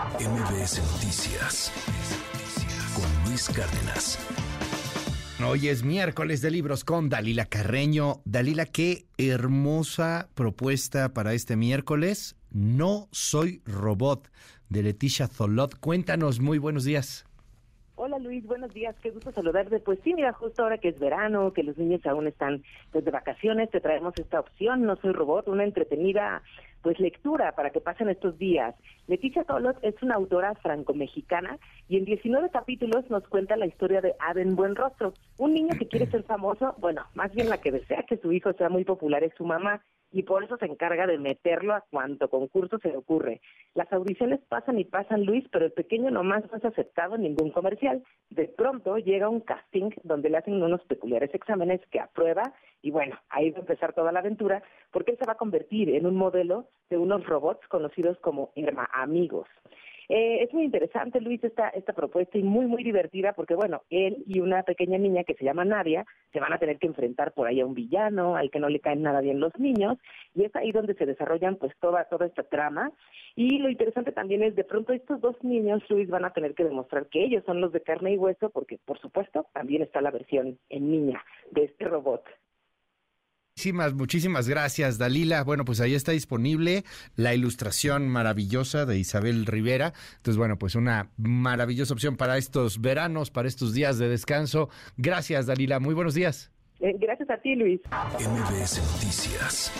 MBS Noticias con Luis Cárdenas. Hoy es miércoles de libros con Dalila Carreño. Dalila, qué hermosa propuesta para este miércoles. No soy robot, de Leticia Zolot. Cuéntanos, muy buenos días. Hola Luis, buenos días, qué gusto saludarte. Pues sí, mira, justo ahora que es verano, que los niños aún están pues, de vacaciones, te traemos esta opción, No Soy Robot, una entretenida pues lectura para que pasen estos días. Leticia Tolot es una autora franco-mexicana y en 19 capítulos nos cuenta la historia de Aden Buenrostro, un niño que quiere ser famoso, bueno, más bien la que desea que su hijo sea muy popular es su mamá y por eso se encarga de meterlo a cuanto concurso se le ocurre. Las audiciones pasan y pasan, Luis, pero el pequeño nomás no es aceptado en ningún comercial. De pronto llega un casting donde le hacen unos peculiares exámenes que aprueba y bueno, ahí va a empezar toda la aventura porque él se va a convertir en un modelo de unos robots conocidos como Amigos. Eh, es muy interesante, Luis, esta, esta propuesta y muy, muy divertida porque, bueno, él y una pequeña niña que se llama Nadia se van a tener que enfrentar por ahí a un villano al que no le caen nada bien los niños y es ahí donde se desarrollan pues toda, toda esta trama. Y lo interesante también es de pronto estos dos niños, Luis, van a tener que demostrar que ellos son los de carne y hueso porque, por supuesto, también está la versión en niña de este robot. Muchísimas, muchísimas gracias, Dalila. Bueno, pues ahí está disponible la ilustración maravillosa de Isabel Rivera. Entonces, bueno, pues una maravillosa opción para estos veranos, para estos días de descanso. Gracias, Dalila. Muy buenos días. Eh, gracias a ti, Luis. MBS Noticias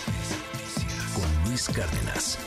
con Luis Cárdenas.